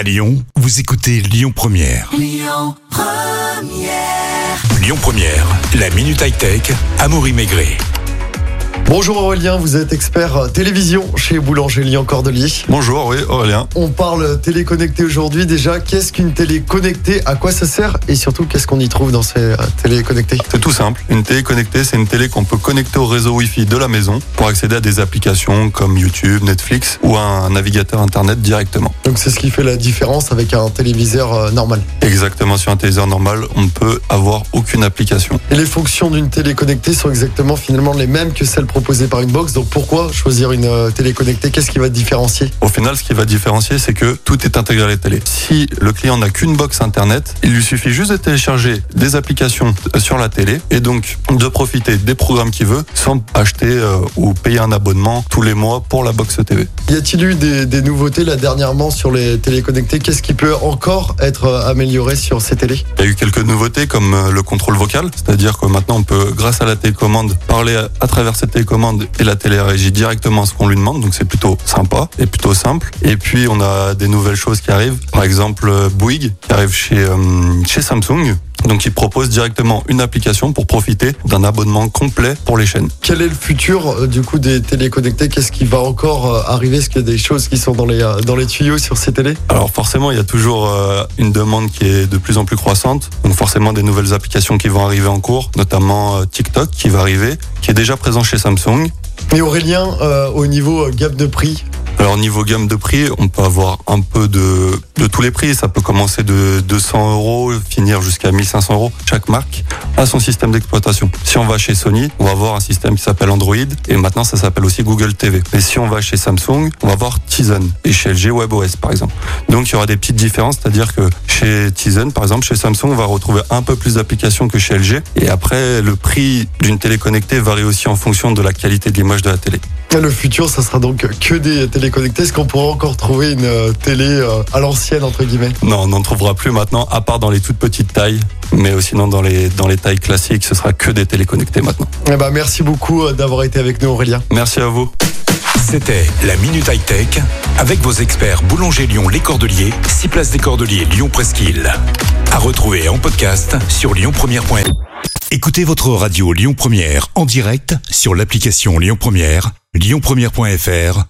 À Lyon, vous écoutez Lyon Première. Lyon Première. la minute high-tech. Amaury Maigret. Bonjour Aurélien, vous êtes expert télévision chez Boulanger Lyon Cordelier. Bonjour, oui, Aurélien. On parle télé connectée aujourd'hui. Déjà, qu'est-ce qu'une télé connectée? À quoi ça sert? Et surtout, qu'est-ce qu'on y trouve dans ces euh, télé connectées? C'est tout simple. Une télé connectée, c'est une télé qu'on peut connecter au réseau Wi-Fi de la maison pour accéder à des applications comme YouTube, Netflix ou un navigateur Internet directement. Donc c'est ce qui fait la différence avec un téléviseur euh, normal. Exactement, sur un téléviseur normal, on ne peut avoir aucune application. Et les fonctions d'une télé connectée sont exactement finalement les mêmes que celles proposées par une box. Donc pourquoi choisir une euh, télé connectée? Qu'est-ce qui va différencier? Au final, ce qui va différencier, c'est que tout est intégré à la télé. Si le client n'a qu'une box Internet, il lui suffit juste de télécharger des applications euh, sur la télé et donc de profiter des programmes qu'il veut sans acheter euh, ou payer un abonnement tous les mois pour la box TV. Y a-t-il eu des, des nouveautés là dernièrement sur les télé connectées? Qu'est-ce qui peut encore être amélioré sur ces télés? Il y a eu quelques nouveautés comme le contrôle vocal, c'est-à-dire que maintenant on peut, grâce à la télécommande, parler à, à travers cette télécommande et la télé réagit directement ce qu'on lui demande, donc c'est plutôt sympa et plutôt simple. Et puis on a des nouvelles choses qui arrivent, par exemple euh, Bouygues qui arrive chez, euh, chez Samsung. Donc il propose directement une application pour profiter d'un abonnement complet pour les chaînes. Quel est le futur euh, du coup des télé connectées Qu'est-ce qui va encore euh, arriver? Est-ce qu'il y a des choses qui sont dans les, euh, dans les tuyaux sur ces télés? Alors forcément, il y a toujours une demande qui est de plus en plus croissante. Donc forcément, des nouvelles applications qui vont arriver en cours, notamment TikTok qui va arriver, qui est déjà présent chez Samsung. Et Aurélien, euh, au niveau gamme de prix, Alors niveau gamme de prix, on peut avoir un peu de, tous les prix. Ça peut commencer de 200 euros, finir jusqu'à 1500 euros. Chaque marque a son système d'exploitation. Si on va chez Sony, on va avoir un système qui s'appelle Android et maintenant ça s'appelle aussi Google TV. Et si on va chez Samsung, on va avoir Tizen et chez LG WebOS par exemple. Donc il y aura des petites différences, c'est-à-dire que chez Tizen par exemple, chez Samsung, on va retrouver un peu plus d'applications que chez LG. Et après, le prix d'une télé connectée varie aussi en fonction de la qualité de l'image de la télé. le futur, ça sera donc que des télé connectées. Est-ce qu'on pourra encore trouver une euh, télé euh, à l'ancienne, entre guillemets? Non, on n'en trouvera plus maintenant, à part dans les toutes petites tailles. Mais sinon, dans les, dans les tailles classiques, ce sera que des téléconnectés maintenant. eh ben, Merci beaucoup euh, d'avoir été avec nous, Aurélien. Merci à vous. C'était la minute high-tech avec vos experts Boulanger Lyon Les Cordeliers, 6 places des Cordeliers Lyon Presqu'île. À retrouver en podcast sur lyonpremière.fr. Écoutez votre radio Lyon Première en direct sur l'application Lyon Première, lyonpremière.fr